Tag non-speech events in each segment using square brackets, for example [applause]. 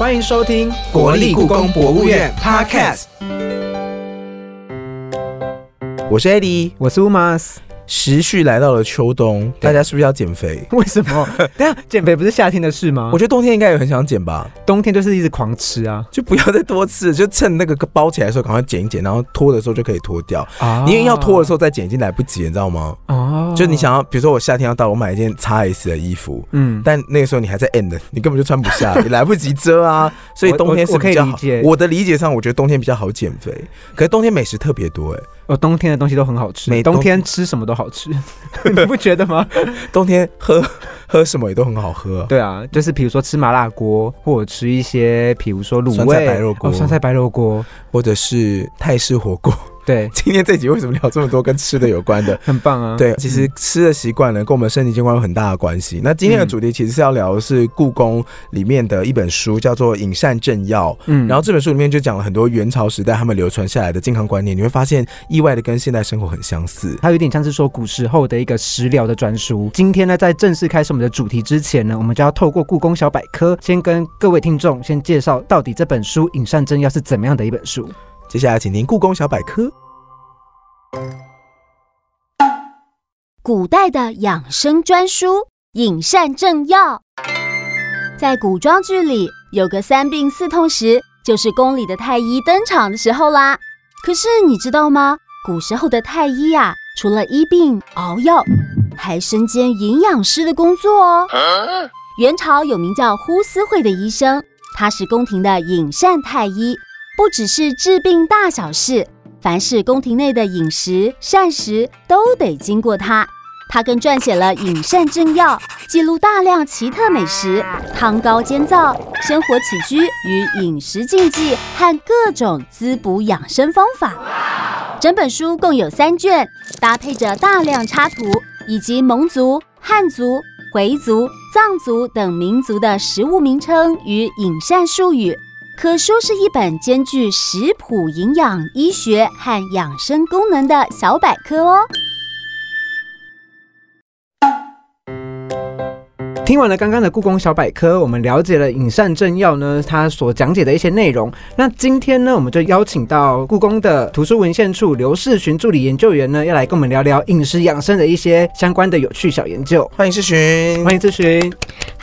欢迎收听国立故宫博物院 Podcast。我是 Eddie，我是 Umas。时序来到了秋冬，大家是不是要减肥？[laughs] 为什么？等下减肥不是夏天的事吗？我觉得冬天应该也很想减吧。冬天就是一直狂吃啊，就不要再多吃，就趁那个包起来的时候赶快减一减，然后脱的时候就可以脱掉。啊，因为要脱的时候再减已经来不及，你知道吗？哦，就你想要，比如说我夏天要到，我买一件 x S 的衣服，嗯，但那个时候你还在 end，你根本就穿不下，[laughs] 你来不及遮啊。所以冬天是比较好。我的理解上，我觉得冬天比较好减肥。可是冬天美食特别多哎。哦，冬天的东西都很好吃，每冬天吃什么都好吃，[laughs] 你不觉得吗？[laughs] 冬天喝喝什么也都很好喝。对啊，就是比如说吃麻辣锅，或者吃一些，比如说卤酸菜白肉锅、酸菜白肉锅，或者是泰式火锅。对，[laughs] 今天这集为什么聊这么多跟吃的有关的？[laughs] 很棒啊！对，其实吃的习惯呢，跟我们身体健康有很大的关系。那今天的主题其实是要聊的是故宫里面的一本书，叫做《饮膳正要》。嗯，然后这本书里面就讲了很多元朝时代他们流传下来的健康观念，你会发现意外的跟现代生活很相似。它有点像是说古时候的一个食疗的专书。今天呢，在正式开始我们的主题之前呢，我们就要透过故宫小百科，先跟各位听众先介绍到底这本书《饮膳正要》是怎么样的一本书。接下来，请听故宫小百科。古代的养生专书《饮膳正要》。在古装剧里，有个三病四痛时，就是宫里的太医登场的时候啦。可是你知道吗？古时候的太医呀，除了医病熬药，还身兼营养师的工作哦。元朝有名叫呼思慧的医生，他是宫廷的饮膳太医，不只是治病大小事。凡是宫廷内的饮食膳食都得经过他，他更撰写了《饮膳正要》，记录大量奇特美食、汤膏煎造、生活起居与饮食禁忌和各种滋补养生方法。整本书共有三卷，搭配着大量插图以及蒙族、汉族、回族、藏族等民族的食物名称与饮膳术语。可说是一本兼具食谱、营养、医学和养生功能的小百科哦。听完了刚刚的故宫小百科，我们了解了《饮膳正要》呢，它所讲解的一些内容。那今天呢，我们就邀请到故宫的图书文献处刘世群助理研究员呢，要来跟我们聊聊饮食养生的一些相关的有趣小研究。欢迎世群，欢迎世群。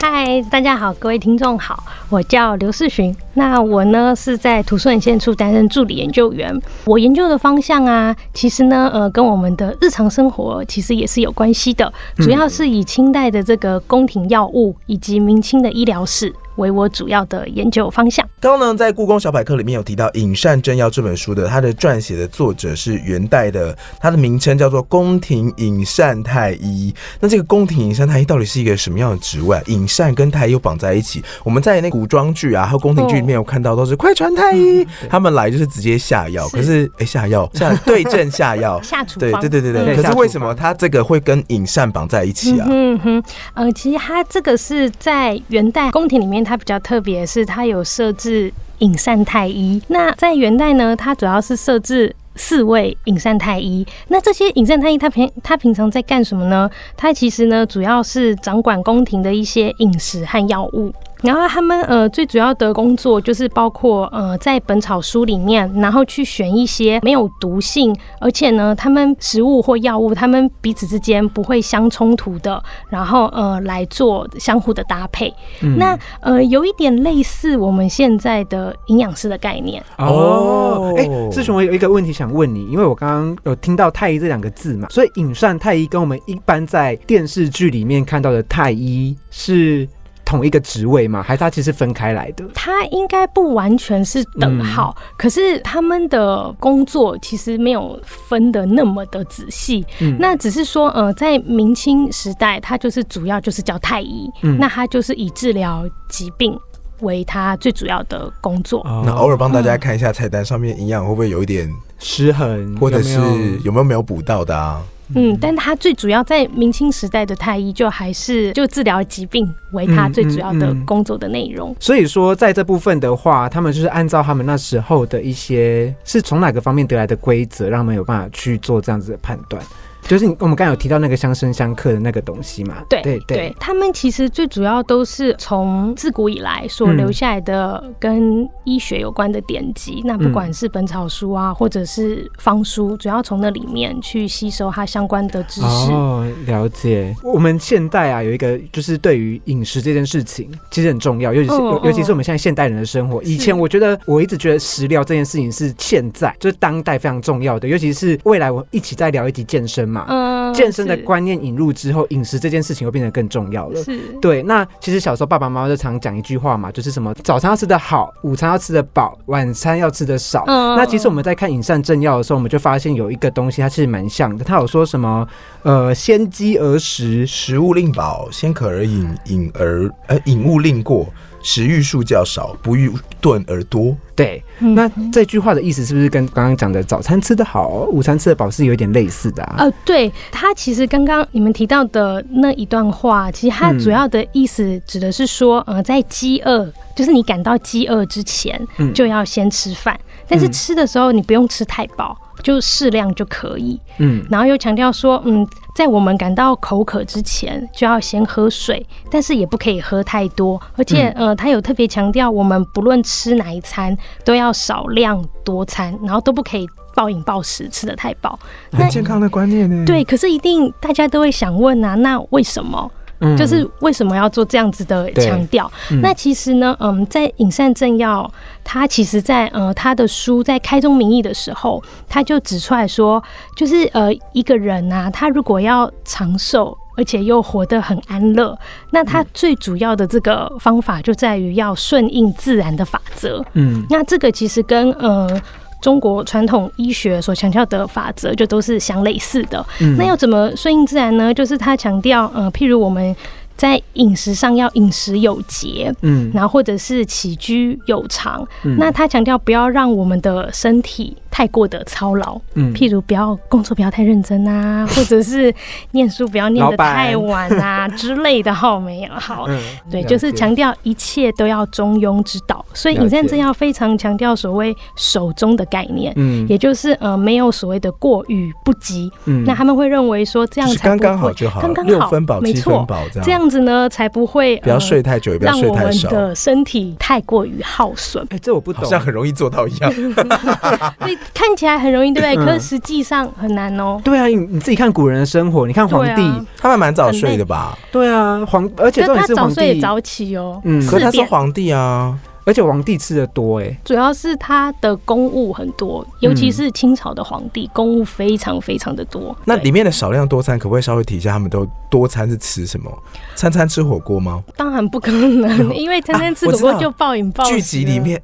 嗨，大家好，各位听众好，我叫刘世群。那我呢是在图书文献处担任助理研究员。我研究的方向啊，其实呢，呃，跟我们的日常生活其实也是有关系的，主要是以清代的这个宫廷药。药物以及明清的医疗史。为我主要的研究方向。刚刚呢，在故宫小百科里面有提到《饮膳正要》这本书的，它的撰写的作者是元代的，它的名称叫做宫廷饮膳太医。那这个宫廷饮膳太医到底是一个什么样的职位？饮膳跟太医又绑在一起。我们在那古装剧啊，还有宫廷剧里面有看到，都是快传太医，他们来就是直接下药。可是，哎，下药下对症下药下厨对对对对对。可是为什么他这个会跟饮膳绑在一起啊？嗯哼，呃，其实他这个是在元代宫廷里面。它比较特别，是它有设置是隐善太医。那在元代呢，它主要是设置四位隐善太医。那这些隐善太医，他平他平常在干什么呢？他其实呢，主要是掌管宫廷的一些饮食和药物。然后他们呃最主要的工作就是包括呃在本草书里面，然后去选一些没有毒性，而且呢他们食物或药物他们彼此之间不会相冲突的，然后呃来做相互的搭配。那呃有一点类似我们现在的营养师的概念哦。哎，师兄，我有一个问题想问你，因为我刚刚有听到太医这两个字嘛，所以饮膳太医跟我们一般在电视剧里面看到的太医是。同一个职位吗？还是他其实分开来的？他应该不完全是等号，可是他们的工作其实没有分的那么的仔细。那只是说，呃，在明清时代，他就是主要就是叫太医，那他就是以治疗疾病为他最主要的工作。那偶尔帮大家看一下菜单上面营养会不会有一点失衡，或者是有没有没有补到的啊？嗯，但他最主要在明清时代的太医，就还是就治疗疾病为他最主要的工作的内容。所以说，在这部分的话，他们就是按照他们那时候的一些是从哪个方面得来的规则，让他们有办法去做这样子的判断。就是你我们刚才有提到那个相生相克的那个东西嘛？对对对，他们其实最主要都是从自古以来所留下来的跟医学有关的典籍。那不管是本草书啊，或者是方书，主要从那里面去吸收它相关的知识。哦，了解。我们现代啊，有一个就是对于饮食这件事情，其实很重要，尤其是、尤其是我们现在现代人的生活。以前我觉得我一直觉得食疗这件事情是现在就是当代非常重要的，尤其是未来我一起再聊一集健身嘛。嗯，健身的观念引入之后，饮食这件事情会变得更重要了。是对，那其实小时候爸爸妈妈就常讲一句话嘛，就是什么早餐要吃得好，午餐要吃得饱，晚餐要吃得少。嗯那其实我们在看饮膳正要的时候，我们就发现有一个东西，它其实蛮像的。它有说什么，呃，先饥而食，食物令饱，先渴而饮，饮而呃饮物令过，食欲数较少，不欲顿而多。对。嗯那这句话的意思是不是跟刚刚讲的早餐吃得好，午餐吃得饱是有一点类似的啊？呃，对，它其实刚刚你们提到的那一段话，其实它嗯主要的意思指的是说，呃，在饥饿，就是你感到饥饿之前，嗯就要先吃饭，但是嗯吃的时候你不用吃太饱，就适量就可以。嗯然后又强调说，嗯，在我们感到口渴之前，就要先喝水，但是也不可以喝太多，而且，呃，他有特别强调，我们不论吃哪一餐，都要少量多餐，然后都不可以暴饮暴食，吃的太饱。那很健康的观念呢。对，可是一定大家都会想问啊，那为什么？嗯就是为什么要做这样子的强调？嗯那其实呢，嗯，在饮膳正要，他其实在呃他的书在开宗明义的时候，他就指出来说，就是呃一个人啊，他如果要长寿。而且又活得很安乐，那他最主要的这个方法就在于要顺应自然的法则。嗯那这个其实跟呃中国传统医学所强调的法则就都是相类似的。嗯那要怎么顺应自然呢？就是他强调，呃，譬如我们在饮食上要饮食有节，嗯然后或者是起居有常。嗯那他强调不要让我们的身体太过的操劳，嗯譬如不要工作不要太认真啊，[laughs] 或者是念书不要念得太晚啊 [laughs] 之类的。好，没有好。嗯对，就是解强调一切都要中庸之道，所以了解饮膳正要非常强调所谓手中的概念，嗯也就是呃没有所谓的过与不及。嗯那他们会认为说这样才刚刚好就好，刚刚好，六分饱、七没错分饱这样。这样子呢才不会不要呃睡太久，也不要让我们睡太少，的身体太过于耗损。哎，这我不懂好，像很容易做到一样。[laughs] 所以看起来很容易，对不对？嗯可是实际上很难哦。对啊，你你自己看古人的生活，你看皇帝，啊他们蛮早睡的吧？对啊，皇，而且他早重点是皇帝，睡也早起哦，嗯可是他是。皇帝啊，而且皇帝吃的多哎，主要是他的公务很多，尤其是清朝的皇帝，公务非常非常的多。那里面的少量多餐可不可以稍微提一下？他们都多餐是吃什么？餐餐吃火锅吗？当然不可能，[laughs] 因为餐餐吃火锅就暴饮暴食。剧集里，面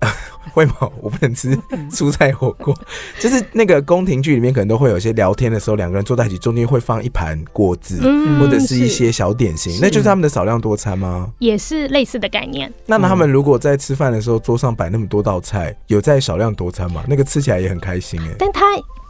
会吗？[laughs] 我不能吃蔬菜火锅，[laughs] 就是那个宫廷剧里面可能都会有一些聊天的时候，两个人坐在一起，中间会放一盘果子。嗯或者是一些小点心，那就是他们的少量多餐吗？也是类似的概念。那他们如果在吃饭的时候桌上摆那么多道菜，有在少量多餐吗？那个吃起来也很开心哎。但他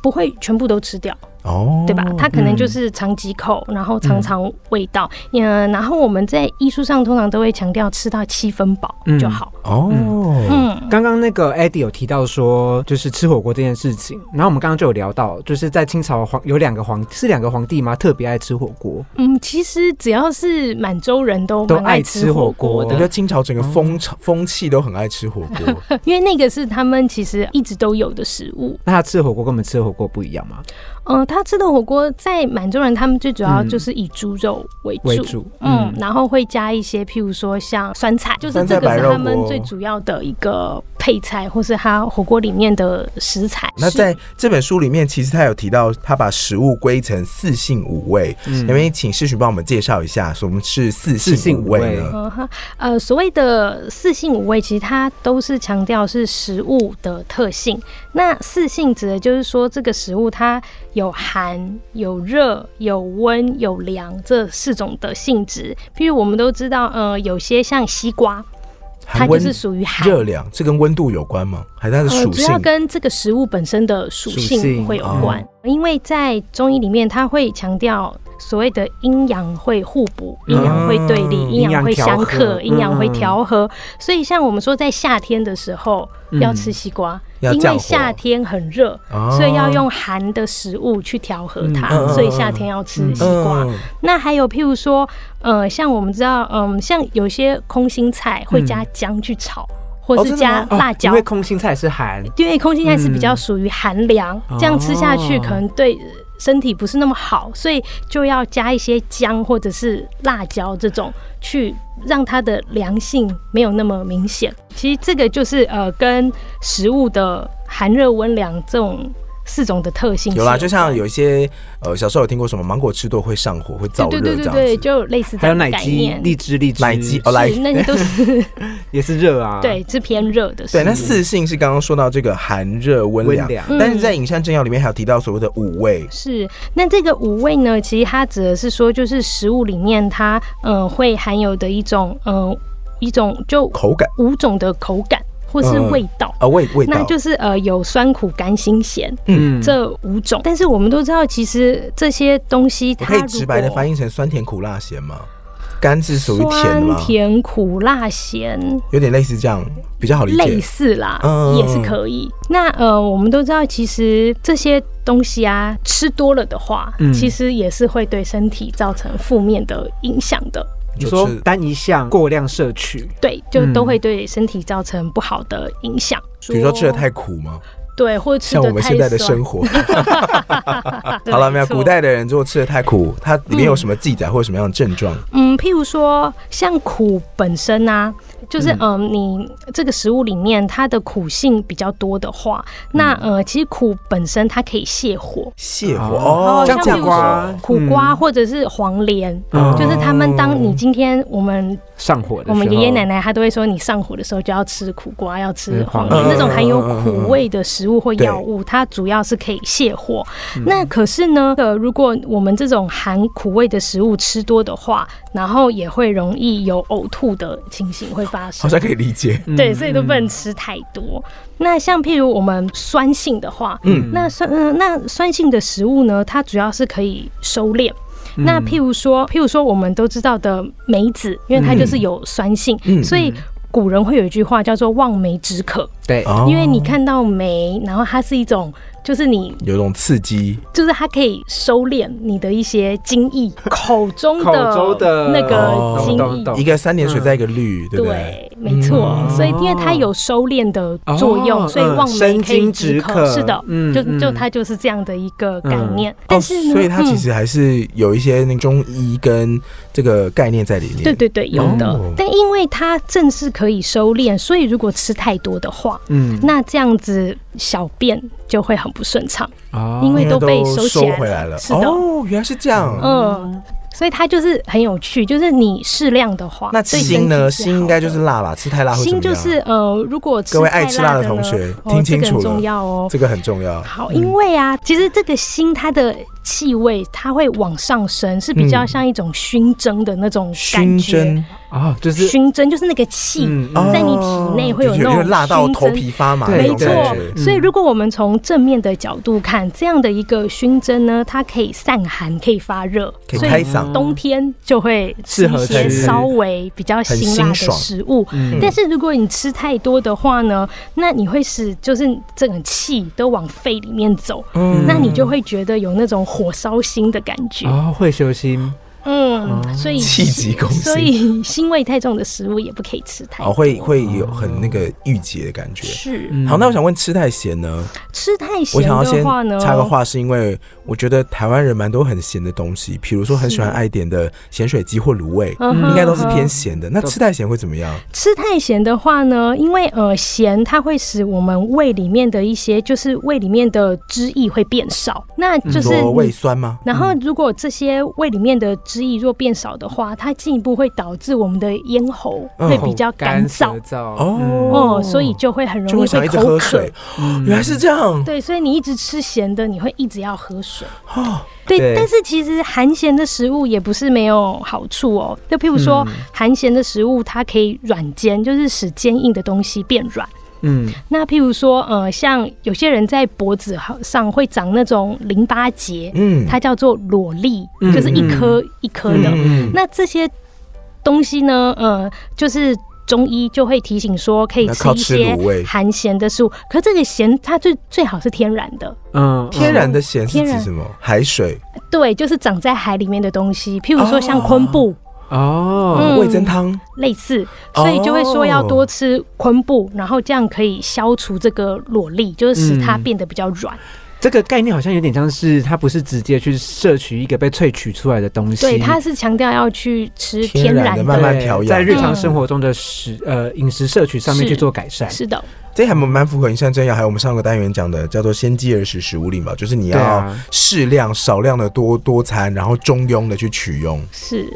不会全部都吃掉，哦，对吧？他可能就是尝几口，然后尝尝味道。嗯，然后我们在艺术上通常都会强调吃到七分饱就好。哦，嗯，刚刚那个 Eddie 有提到说，就是吃火锅这件事情，然后我们刚刚就有聊到，就是在清朝皇有两个皇是两个皇帝吗？特别爱吃火锅，嗯，其实只要是满洲人都都爱爱吃火锅我觉得，清朝整个风潮风气都很爱吃火锅，[laughs] 因为那个是他们其实一直都有的食物。那他吃的火锅跟我们吃的火锅不一样吗？嗯，他吃的火锅在满洲人他们最主要嗯。就是以猪肉为主，嗯嗯，然后会加一些譬如说像酸菜，就是这个是他们最主要的一个配菜，或是它火锅里面的食材。那在这本书里面，其实他有提到，他把食物归成四性五味。嗯因为请世群帮我们介绍一下，什么是四四性性五味呢？嗯哈，呃，所谓的四性五味，其实它都是强调是食物的特性。那四性指的就是说，这个食物它有寒、有热、有温、有凉这四种的性质。譬如我们都知道，呃，有些像西瓜，它就是属于寒。热量，这跟温度有关吗？还是它的呃，属性主要？跟这个食物本身的属性会有关，因为在中医里面，它会强调所谓的阴阳会互补，阴阳会对立，嗯。阴阳会相克，阴阳会嗯调和。所以像我们说在夏天的时候嗯要吃西瓜，因为夏天很热，哦。所以要用寒的食物去调和它，所以夏天要吃西瓜。嗯。那还有譬如说，呃，像我们知道，嗯，像有些空心菜会加姜去炒，或是加辣椒因为。空心菜是寒，因为空心菜是比较属于寒凉，嗯这样吃下去哦可能对身体不是那么好，所以就要加一些姜或者是辣椒这种，去让它的凉性没有那么明显。其实这个就是呃跟食物的寒热温凉这种四种的特性有啦，就像有一些呃，小时候有听过什么芒果吃多会上火，会燥对热这样对对对对，子。就类似这还有样的奶鸡、概念。荔枝、荔枝、奶鸡哦来是那些都是 [laughs] 也是热啊。[laughs] 对，是偏热的。对，那四性是刚刚说到这个寒热温凉，但是在饮膳正要里面还有提到所谓的五味，是，那这个五味呢，其实它指的是说，就是食物里面它呃会含有的一种呃一种就口感五种的口感或是嗯味道。啊味味道，那就是呃有酸苦甘辛咸嗯，这五种，但是我们都知道，其实这些东西它可以直白的翻译译成酸甜苦辣咸吗？甘是属于甜的酸？甜苦辣咸，有点类似这样，比较好理解类。似啦，嗯也是可以。那呃，我们都知道，其实这些东西啊，吃多了的话，嗯其实也是会对身体造成负面的影响的。你说单一项过量摄取，对，就嗯都会对身体造成不好的影响。比如说吃的太苦吗？对，或者吃像我们现在的生活，对 [laughs] 好了没有？古代的人如果吃的太苦，它里面有什么记载或者什么样的症状？嗯，譬如说像苦本身啊，就是嗯。嗯、你这个食物里面它的苦性比较多的话，那嗯。呃，其实苦本身它可以泻火。泻火哦哦，像苦像譬如瓜说苦瓜。嗯。或者是黄连，哦。就是他们当你今天我们上火的时候，我们爷爷奶奶他都会说，你上火的时候就要吃苦瓜，要吃黄连。嗯那种含有嗯。苦味的食物或药物，它主要是可以泻火。那可是呢，呃，如果我们这种含苦味的食物吃多的话，然后也会容易有呕吐的情形会发生好。像可以理解。嗯对，所以都不能吃太多。那像譬如我们酸性的话，嗯那酸呃那酸性的食物呢，它主要是可以收敛。嗯那譬如说，譬如说我们都知道的梅子，因为它就是有酸性，嗯所以古人会有一句话叫做“望梅止渴”，对，哦因为你看到梅，然后它是一种。就是你，有种刺激，就是它可以收敛你的一些精液，[laughs] 口中口的那哦个精液，懂懂一个三点水在一个绿，对不对？对，没错。嗯所以因为它有收敛的作用，哦所以望梅生可以津止止渴。渴是的，嗯就就嗯它就是这样的一个概念。哦，但是呢，所以它其嗯实还是有一些那中医跟这个概念在里面。对对对，有的。哦但因为它正是可以收敛，所以如果吃太多的话，嗯，那这样子小便就会很不顺畅，哦因为都被收收起来回来了。是的，哦，原来是这样。嗯。所以它就是很有趣，就是你适量的话，那对心呢？心应该就是辣吧？吃太辣会怎么样？心就是呃，如果吃各位爱吃辣的同学哦听清楚了这个很重要哦。这个很重要。好，因为啊，其实这个心它的气味它会往上升，是比较嗯像一种熏蒸的那种感觉。蒸哦，就是熏蒸就是那个气在你体内会有那种就是点辣到头熏蒸皮发麻没错感觉。，所以如果我们从正面的角度看，这样的一个熏蒸呢，它可以散寒，可以发热，所以。冬天就会吃适合一些稍微比较辛辣的食物。嗯但是如果你吃太多的话呢，那你会使就是整个气都往肺里面走，嗯那你就会觉得有那种火烧心的感觉。哦，会修心，嗯，所以气急攻心所以腥味太重的食物也不可以吃太多。哦，会会有很那个郁结的感觉。是嗯好，那我想问，吃太咸呢？吃太咸我咸想要先的话呢，插个话，是因为我觉得台湾人蛮多很咸的东西，比如说很喜欢爱点的咸水鸡或卤味，应该都是偏咸的。那吃太咸会怎么样？吃太咸的话呢，因为呃咸它会使我们胃里面的一些就是胃里面的汁液会变少，那就是说胃酸吗？然后，如果这些胃里面的汁液若变少的话，它进一步会导致我们的咽喉嗯会比较干舌燥燥哦哦，所以就会很就会想一直容易会口渴喝水。。嗯原来是这样对，所以你一直吃咸的，你会一直要喝水。哦。对，对但是其实含咸的食物也不是没有好处哦。就譬如说，含咸的食物它可以软坚，就是使坚硬的东西变软。嗯那譬如说，呃，像有些人在脖子上会长那种淋巴结，嗯，它叫做裸粒，嗯就是一颗一颗的。嗯那这些东西呢，呃，就是中医就会提醒说，可以吃一些含咸的食物。可这个咸，它最最好是天然的，嗯，天然的咸是天然指什么？海水、对，就是长在海里面的东西，譬如说像昆布。哦，嗯味增汤。类似，所以就会说要多吃昆布，然后这样可以消除这个裸粒，就是使它嗯变得比较软。这个概念好像有点像是它不是直接去摄取一个被萃取出来的东西，对，它是强调要去吃天然的然的，慢慢调养在日常嗯生活中的食呃饮食摄取上面去做改善。是的，这还蛮蛮符合你像这样，还有我们上个单元讲的叫做先饥而食食物令嘛，就是你要适量、少量的多多餐，然后中庸的去取用。是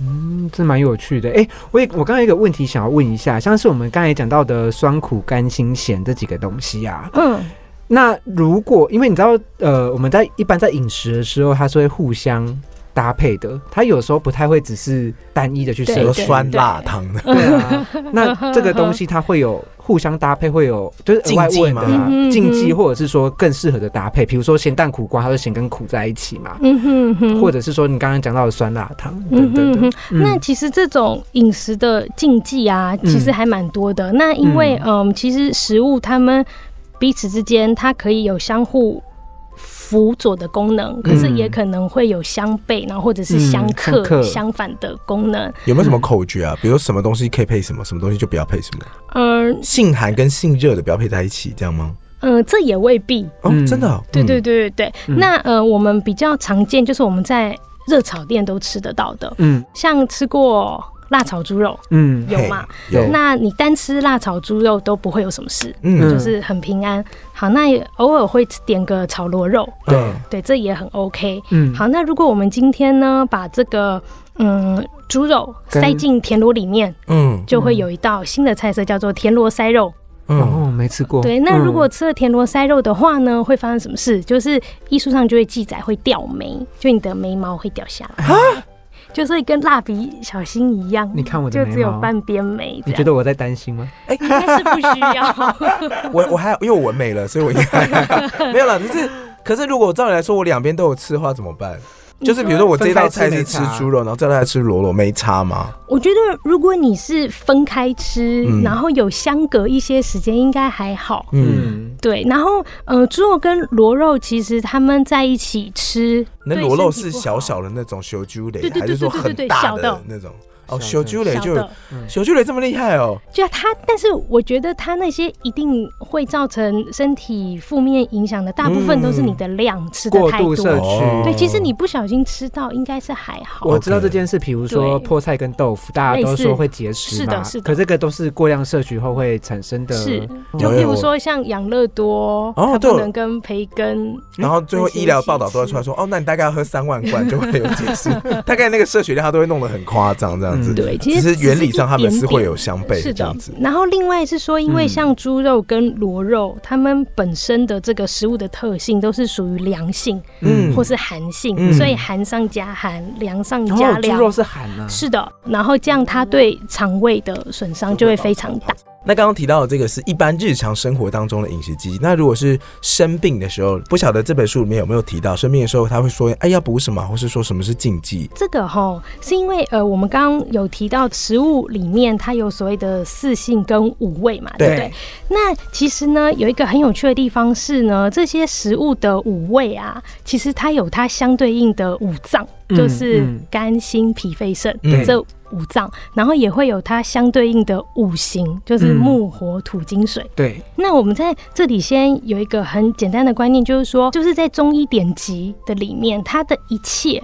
嗯，这蛮有趣的。哎、我也我刚才有一个问题想要问一下，像是我们刚才讲到的酸苦甘辛咸这几个东西啊，嗯，那如果因为你知道，呃，我们在一般在饮食的时候，它是会互相搭配的，它有时候不太会只是单一的去对比如摄取。酸辣汤的，对啊，那 [laughs] 这个东西它会有互相搭配，会有就是额外禁忌吗问的啊嗯哼。禁忌，或者是说更适合的搭配，比如说咸蛋苦瓜，它是咸跟苦在一起嘛，嗯哼哼，或者是说你刚刚讲到的酸辣汤嗯哼那其实这种饮食的禁忌啊，其实还蛮多的。那因为嗯，其实食物它们彼此之间，它可以有相互。辅佐的功能，可是也可能会有相悖，然后或者是相嗯克、相反的功能。有没有什么口诀啊？比如什么东西可以配什么，什么东西就不要配什么？嗯性寒跟性热的不要配在一起，这样吗？嗯、呃这也未必。哦，嗯真的哦、对对嗯，对对对。嗯那呃，我们比较常见就是我们在热炒店都吃得到的，嗯像吃过辣炒猪肉嗯有吗？有，那你单吃辣炒猪肉都不会有什么事，嗯就是很平安。好，那也偶尔会点个炒螺肉，对，对，这也很 OK。嗯，好，那如果我们今天呢，把这个嗯猪肉塞进田螺里面，嗯就会有一道新的菜色叫做田螺塞肉。嗯，哦，没吃过。对，那如果嗯吃了田螺塞肉的话呢，会发生什么事？就是艺术上就会记载会掉眉，就你的眉毛会掉下来，就是跟蜡笔小新一样。你看我的就只有半边眉，你觉得我在担心吗？[laughs] 哎应该是不需要。[laughs] 我我还因为我纹眉了，所以我应该 [laughs] 没有了。可是可是如果照理来说，我两边都有刺的话怎么办？就是比如说我这道菜是吃猪肉，然后这道菜吃螺螺，没差吗？我觉得如果你是分开吃，嗯然后有相隔一些时间，应该还好。嗯，嗯，对，然后呃，猪肉跟螺肉其实他们在一起吃，那螺肉是小小的那种小猪雷对，对还是说对对对对很大小的那种？的小朱雷就小的，小猪雷这么厉害哦？就他，但是我觉得他那些一定会造成身体负面影响的，大部分都是你的量吃的过太多。度摄取。哦对，其实你不小心吃到，应该是还好。我知道这件事，比如说对菠菜跟豆腐，大家都说会结石嘛，是的是的。可这个都是过量摄取后会产生的。是，哦就有有譬如说像养乐多，哦不能跟培根然后最后医疗报道都会出来说，哦，那你大概要喝三万罐就会有解释，[laughs] 大概那个摄取量它都会弄得很夸张这样子。嗯对，其实原理上他们是会有相悖是的的这样子。，然后另外是说，因为嗯像猪肉跟螺肉，它们本身的这个食物的特性都是属于凉性嗯或是寒性，嗯所以寒上加寒，凉上加凉。后猪肉是寒啊，是的，然后这样它对肠胃的损伤就会非常大。那刚刚提到的这个是一般日常生活当中的饮食禁忌。那如果是生病的时候，不晓得这本书里面有没有提到生病的时候他会说，哎，要补什么，或是说什么是禁忌？这个哈是因为呃，我们刚刚有提到食物里面它有所谓的四性跟五味嘛，对不对？那其实呢，有一个很有趣的地方是呢，这些食物的五味啊，其实它有它相对应的五脏，嗯就是嗯。肝、心、脾、肺、肾嗯这五脏，然后也会有它相对应的五行，就是嗯。木、火、土、金、水。对，那我们在这里先有一个很简单的观念，就是说，就是在中医典籍的里面，它的一切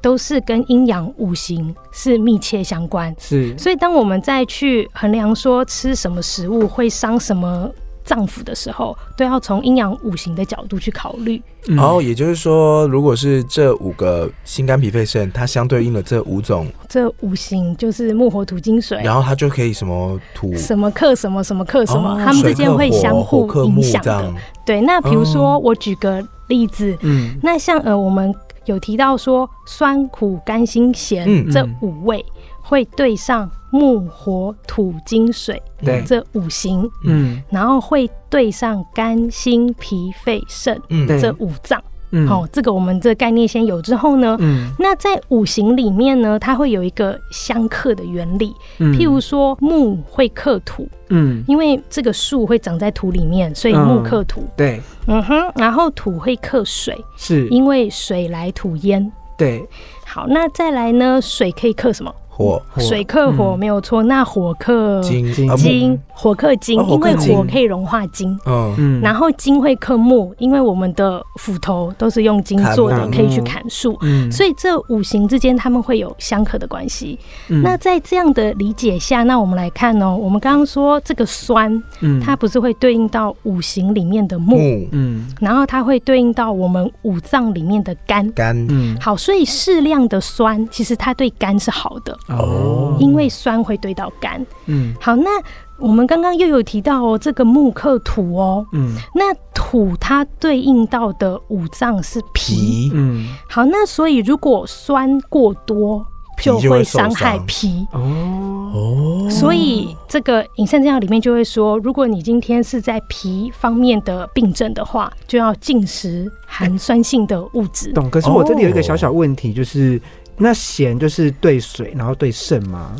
都是跟阴阳五行是密切相关。是。所以，当我们再去衡量说吃什么食物会伤什么脏腑的时候，都要从阴阳五行的角度去考虑。嗯哦，也就是说，如果是这五个心肝脾肺肾，它相对应的这五种，这五行就是木、火、土、金、水，然后它就可以什么土。什么克什么，什么克什么，哦它们之间会相互影响的。对，那比如说哦我举个例子，嗯那像呃，我们有提到说酸、苦、甘、辛、咸、嗯这嗯五味，会对上木、火、土、金、水对，这五行，嗯然后会对上肝、心、脾、肺、肾嗯这五脏。嗯好、这个我们这个概念先有之后呢，嗯那在五行里面呢，它会有一个相克的原理。嗯譬如说木会克土，嗯因为这个树会长在土里面，所以木克土。对嗯哼，然后土会克水，是，因为水来土淹。对好，那再来呢？水可以克什么？火。火水克火嗯。没有错。那火克金金。啊，火克金，因为火可以融化金。嗯。嗯。然后金会克木，因为我们的斧头都是用金做的，可以去砍树。嗯。所以这五行之间他们会有相克的关系。嗯。那在这样的理解下，那我们来看哦，我们刚刚说这个酸，嗯。它不是会对应到五行里面的，木。嗯。然后它会对应到我们五脏里面的肝。肝。嗯。好，所以适量的酸其实它对肝是好的，哦因为酸会堆到肝。嗯好，那我们刚刚又有提到哦，这个木克土哦，嗯那土它对应到的五脏是脾。嗯好，那所以如果酸过多，就会伤害脾。哦哦，所以这个饮膳这样里面就会说，如果你今天是在脾方面的病症的话，就要禁食含酸性的物质。懂。可是我这里有一个小小问题，就是那咸就是对水，然后对肾吗？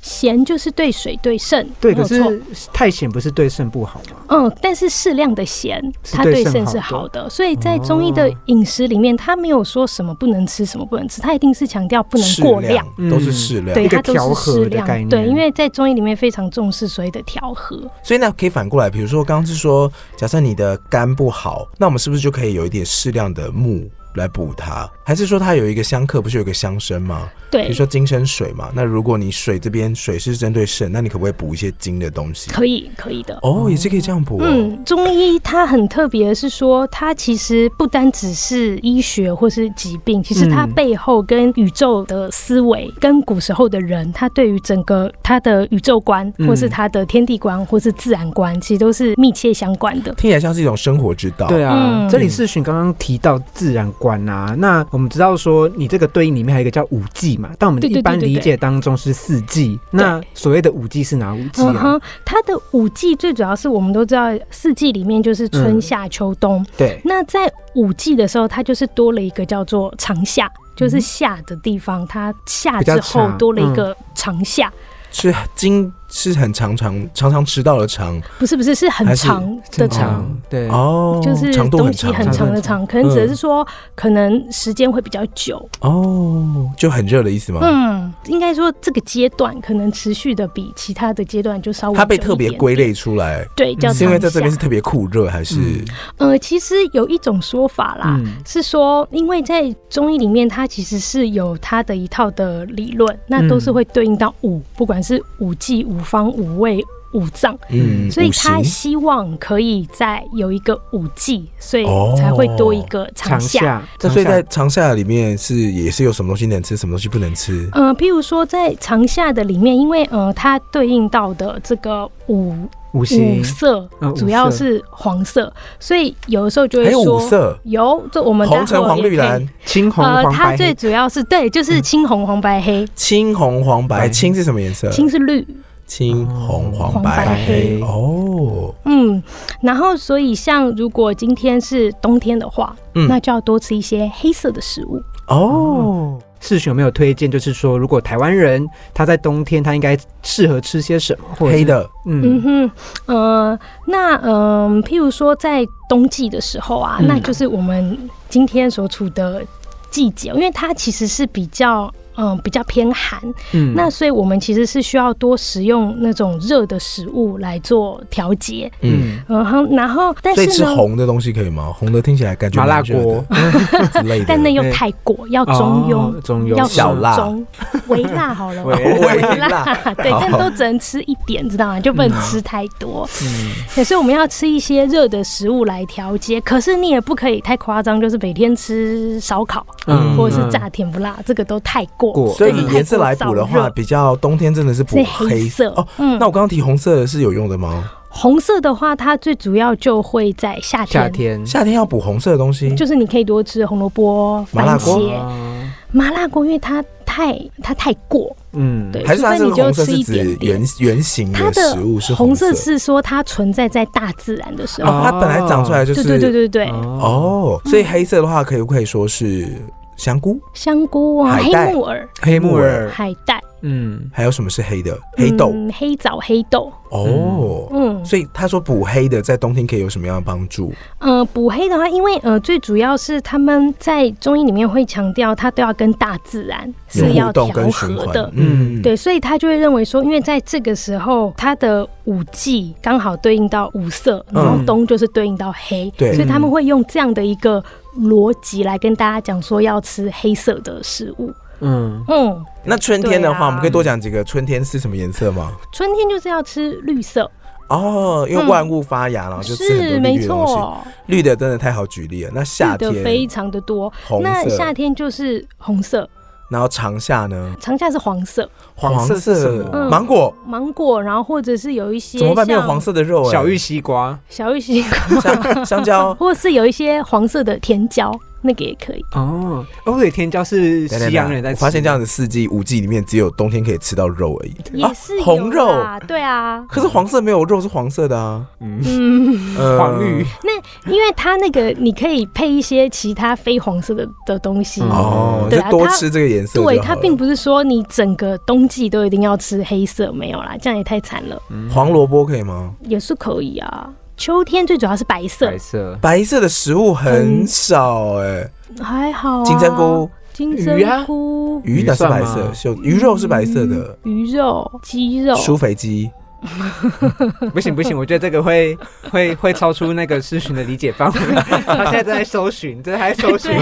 咸就是对水对肾，对，可。是太咸不是对肾不好吗？嗯，但是适量的咸，它对肾是好好的。所以在中医的饮食里面，它没有说什么不能吃，什么不能吃，它一定是强调不能适过量。嗯都是适量。对，一个它都调和是适量的概念对，因为在中医里面非常重视所谓的调和。所以那可以反过来，比如说刚刚是说，假设你的肝不好，那我们是不是就可以有一点适量的木来补它？还是说它有一个相克，不是有个相生吗？对比如，说金生水嘛，那如果你水这边水是针对肾，那你可不可以补一些金的东西？可以，可以的。哦，也是可以这样补哦。嗯，中医它很特别的是说，它其实不单只是医学或是疾病，其实它嗯背后跟宇宙的思维，跟古时候的人，他对于整个他的宇宙观，嗯或是他的天地观，或是自然观，其实都是密切相关的。听起来像是一种生活之道。对啊，嗯这里世勋刚刚提到自然观啊，那我们知道说你这个对应里面还有一个叫五季嘛，但我们一般理解当中是四季。那所谓的五季是哪五季啊？嗯哼，它的五季最主要是我们都知道，四季里面就是春嗯。夏秋冬。对，那在五季的时候，它就是多了一个叫做长夏，就是夏的地方，它夏之后多了一个长夏，是金是很常常常常迟到的长。不是不是是很长的正长。对，哦，就是长度很长，东西很长的长，可能指的是说，可能时间会比较久。哦，就很热的意思吗？嗯，应该说这个阶段可能持续的比其他的阶段就稍微它被特别归类出来，对，叫是因为在这边是特别酷热，还是？嗯。呃，其实有一种说法啦，嗯。是说，因为在中医里面，它其实是有它的一套的理论，那都是会对应到五，不管是五季、五方、五味、五脏，嗯，所以他希望可以再有一个五季，所以哦。才会多一个长长夏。夏，那所以在长夏里面是也是有什么东西能吃，什么东西不能吃？呃，譬如说在长夏的里面，因为呃，它对应到的这个五五五色嗯五主要是黄色，所以有的时候就还有会说五色，有，这我们待红橙黄绿蓝，青红呃，黄白呃，它最主要是对，就是青红黄白黑，青红黄白，白。青是什么颜色？青是绿，青红黄黄白白黑哦，嗯，然后所以像如果今天是冬天的话，嗯那就要多吃一些黑色的食物。哦，世雄有没有推荐？就是说，如果台湾人他在冬天，他应该适合吃些什么？或黑，的，嗯嗯哼，呃，那嗯、譬如说在冬季的时候啊，嗯那就是我们今天所处的季节，因为它其实是比较。嗯，比较偏寒，嗯。那所以我们其实是需要多食用那种热的食物来做调节。嗯，然后，然后但所以吃是，红的东西可以吗？红的听起来感觉麻辣锅。之类的，[laughs] 但那又对。太过，要中庸。哦中庸。要小辣。中微辣好了，微 [laughs] 微辣。辣，[laughs] 对，但都只能吃一点，知道吗？就不能吃太多。嗯。对，所以我们要吃一些热的食物来调节，可是你也不可以太夸张，就是每天吃烧烤嗯。或者是炸甜不辣，这个都太过。过。所以颜色来补的话，比较冬天真的是补黑色哦。嗯。那我刚刚提红色的是有用的吗？红色的话，它最主要就会在夏天。夏天。夏天要补红色的东西，就是你可以多吃红萝卜、番麻辣锅。麻辣锅，因为它太它太过，嗯，对还是它是除非你就红色是指吃一点点圆圆形它的食物是红色色。是说它存在在大自然的时候。哦，它本来长出来就是对对对对对，哦，哦，所以黑色的话可以不可以说是香菇？香菇啊，黑木耳、黑木耳，海带、嗯，还有什么是黑的？黑豆嗯黑枣、黑豆。哦。嗯，所以他说补黑的在冬天可以有什么样的帮助？呃，补黑的话，因为呃，最主要是他们在中医里面会强调，它都要跟大自然是要调和的。嗯，对，所以他就会认为说，因为在这个时候，它的五季刚好对应到五色，然后嗯冬就是对应到黑，对所以他们会用这样的一个逻辑来跟大家讲说要吃黑色的食物。嗯，嗯，那春天的话，啊我们可以多讲几个春天是什么颜色吗？春天就是要吃绿色，哦，因为嗯万物发芽，然后就吃很多绿是没绿的东西。错，绿的真的太好举例了。那夏天非常的多。那夏，天就是红色，然后长夏呢？长夏是黄色，黄色芒果？芒果，然后或者是有一些怎么办？没有黄色的肉哎，小玉西瓜，小玉西瓜，香香蕉。[laughs] 或者是有一些黄色的甜椒，那个也可以。哦，欧对甜椒是西洋人在吃，我发现这样的四季五季里面，只有冬天可以吃到肉而已。也是有红肉啦对啊，可是黄色没有肉是黄色的啊，嗯，嗯，呃 [laughs] 黄绿，那因为它那个你可以配一些其他非黄色的的东西。嗯哦，就对啊多吃这个颜色。对，它并不是说你整个冬季都一定要吃黑色，没有啦，这样也太惨了。黄萝卜可以吗？也是可以啊。秋天最主要是白色。白，色，白色的食物很少哎，还好、啊。金针、菇、金鱼啊针菇、鱼那是白色。就鱼肉是白色的，鱼肉、鸡肉，酥肥鸡 [laughs] 不行不行，我觉得这个会 [laughs] 会会超出那个咨询的理解范围。[laughs] 他现在在搜寻，这还在搜寻，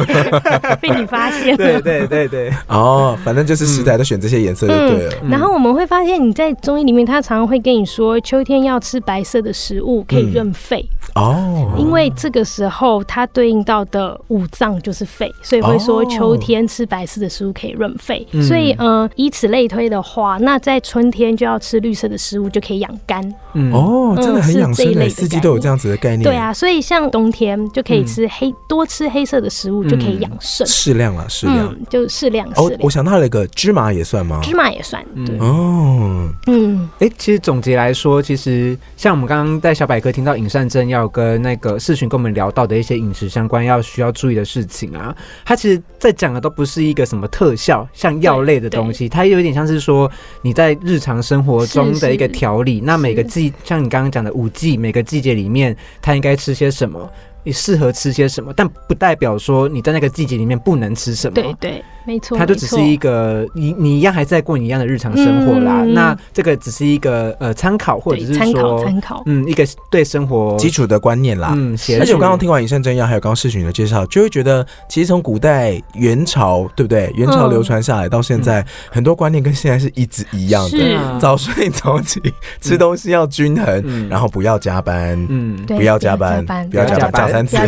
被你发现了。对对对对，哦，反正就是食材都选这些颜色就对了。嗯然后我们会发现，你在中医里面，他常常会跟你说，秋天要吃白色的食物，可以润肺，哦，因为这个时候它对应到的五脏就是肺，所以会说哦秋天吃白色的食物可以润肺。嗯所以，呃，以此类推的话，那在春天就要吃绿色的食物，就可以养肝。嗯，哦，真的很养生诶，是这一类的四季都有这样子的概念。对，啊，所以像冬天就可以吃黑，多吃黑色的食物就可以养肾。适量啊，适量。嗯，就适量适哦，量我。想到了一个芝麻也算吗？芝麻也算，对，哦，嗯，哎、其实总结来说，其实像我们刚刚在小百科听到尹善正要跟那个世群跟我们聊到的一些饮食相关要需要注意的事情啊，他其实在讲的都不是一个什么特效，像药类的东西，它有点像是说你在日常生活中的一个是是调理。那每个是像你刚刚讲的五季，每个季节里面它应该吃些什么。你适合吃些什么，但不代表说你在那个季节里面不能吃什么。对对，没错，它就只是一个你你一样还在过你一样的日常生活啦。嗯那这个只是一个呃参考，或者是对参考说参考，嗯一个对生活基础的观念啦。嗯。而且我刚刚听完以上真要，还有刚刚世群的介绍，就会觉得，其实从古代元朝，对不对？元朝嗯流传下来到现在，很多观念跟现在是一直一样的。啊 [laughs] 早睡早起，吃东西要均衡，嗯然后不要加班，嗯对不要加班，不要加班，加班加三次 [laughs]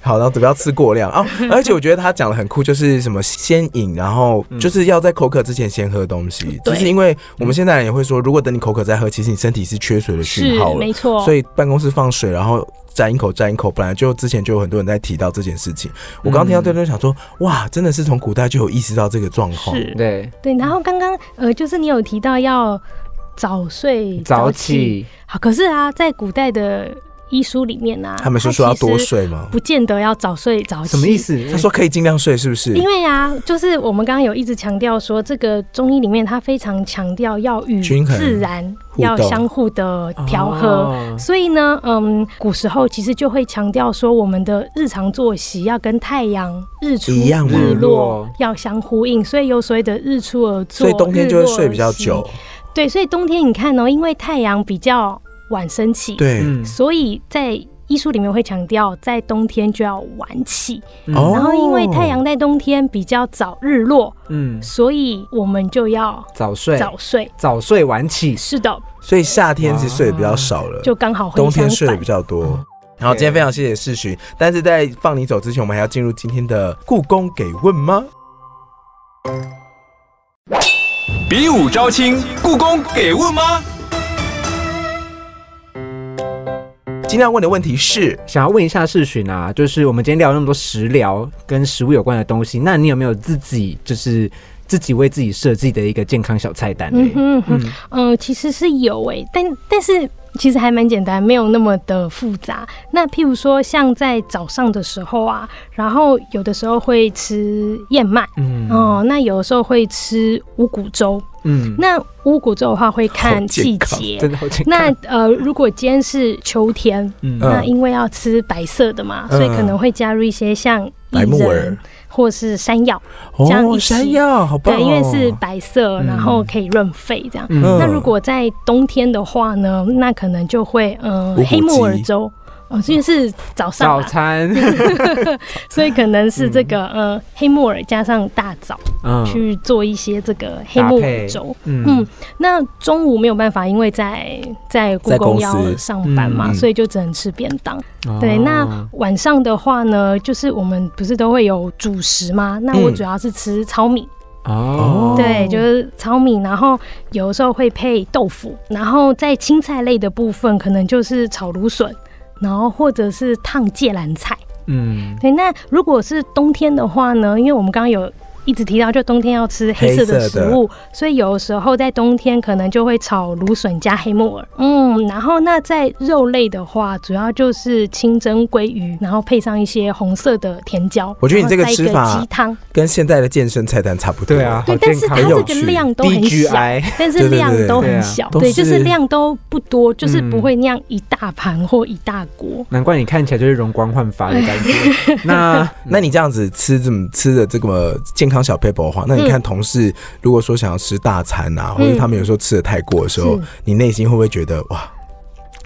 好，然后不要吃过量哦。而且我觉得他讲的很酷，就是什么先饮，然后就是要在口渴之前先喝东西。其对实因为我们现在人也会说，如果等你口渴再喝，其实你身体是缺水的讯号了。没错，所以办公室放水，然后沾一口沾一口，本来就之前就有很多人在提到这件事情。我刚刚听到对对，想说，哇，真的是从古代就有意识到这个状况。是对对。然后刚刚呃，就是你有提到要早睡早起，起，好，可是啊，在古代的医书里面呢、他们是说要多睡吗？不见得要早睡早起，什么意？思？他说可以尽量睡，是不是？因为啊，就是我们刚刚有一直强调说，这个中医里面它非常强调要与自然要相互的调和。哦所以呢，嗯，古时候其实就会强调说，我们的日常作息要跟太阳、日出、一日日落落要相呼应，所以有所谓的日出而作，所以冬天就会睡比较久。。对，所以冬天你看哦，因为太阳比较晚升起，，对，嗯所以在医书里面会强调，在冬天就要晚起。哦然后因为太阳在冬天比较早日落，嗯所以我们就要早睡早睡。早睡晚起，是的，所以夏天是睡得比较少了，就刚好会冬天睡得比。较多。然后今天非常谢谢世巡，但是在放你走之前，我们还要进入今天的故宫给问吗？比武招亲，故宫给问吗？今天要问的问题是，想要问一下世勋啊，就是我们今天聊那么多食疗跟食物有关的东西，那你有没有自己就是自己为自己设计的一个健康小菜单嘞？嗯哼哼，嗯嗯，其实是有诶、但但是其实还蛮简单，没有那么的复杂。那譬如说，像在早上的时候啊，然后有的时候会吃燕麦，嗯哦，那有的时候会吃五谷粥。嗯，那五谷粥的话会看季节。真的好健康。那呃，如果今天是秋天，嗯那因为要吃白色的嘛，嗯所以可能会加入一些像白木耳或是山药，这样哦，一起。山药好棒、哦，对，因为是白色，嗯。然后可以润肺这样。嗯。嗯那如果在冬天的话呢，那可能就会呃黑木耳粥。哦，这个是早上早，餐，[laughs] 所以可能是这个、呃黑木耳加上大枣嗯。去做一些这个黑木耳粥。嗯。嗯，那中午没有办法，因为在在故宫要上班嘛，嗯所以就只能吃便当。哦。对，那晚上的话呢，就是我们不是都会有主食吗？那我嗯。主要是吃糙米，哦，对，就是糙米，然后有的时候会配豆腐，然后在青菜类的部分，可能就是炒芦笋，然后或者是烫芥蓝菜。嗯对，那如果是冬天的话呢，因为我们刚刚有一直提到，就冬天要吃黑色的食物，所以有的时候在冬天可能就会炒芦笋加黑木耳。嗯，然后那在肉类的话，主要就是清蒸鲑鱼，然后配上一些红色的甜椒。我觉得你这个吃法鸡汤，跟现在的健身菜单差不多。对啊，对，但是它这个量都很小。但是量都很小，对，就是是量都不多，就是嗯不会那样一大盘或一大锅。难怪你看起来就是容光焕发的感觉。[laughs] 那那你这样子吃这么吃的这么健康小 paper 的话，那你看同事如果说想要吃大餐啊，或者他们有时候吃的太过的时候是，你内心会不会觉得哇，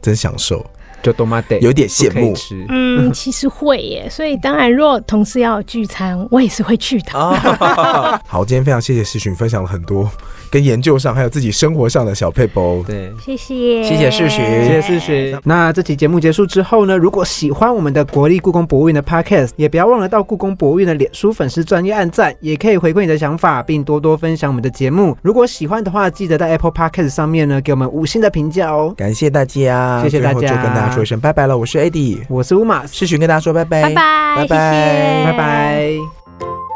真享受？就多妈得有点羡慕吃。嗯，其实会耶，所以当然，如果同事要聚餐，我也是会去的。啊，[laughs] 好，今天非常谢谢世勋分享了很多跟研究上还有自己生活上的小 paper。对。谢谢，谢谢世勋谢谢世勋。那这期节目结束之后呢，如果喜欢我们的国立故宫博物院的 Podcast，也不要忘了到故宫博物院的脸书粉丝专业按赞，也可以回馈你的想法，并多多分享我们的节目。如果喜欢的话，记得在 Apple Podcast 上面呢给我们五星的评价哦。感谢大家，谢谢大家就跟大家说一声拜拜了。我是 AD，我是乌马斯，世勋跟大家说拜拜，拜拜，拜拜谢谢拜拜。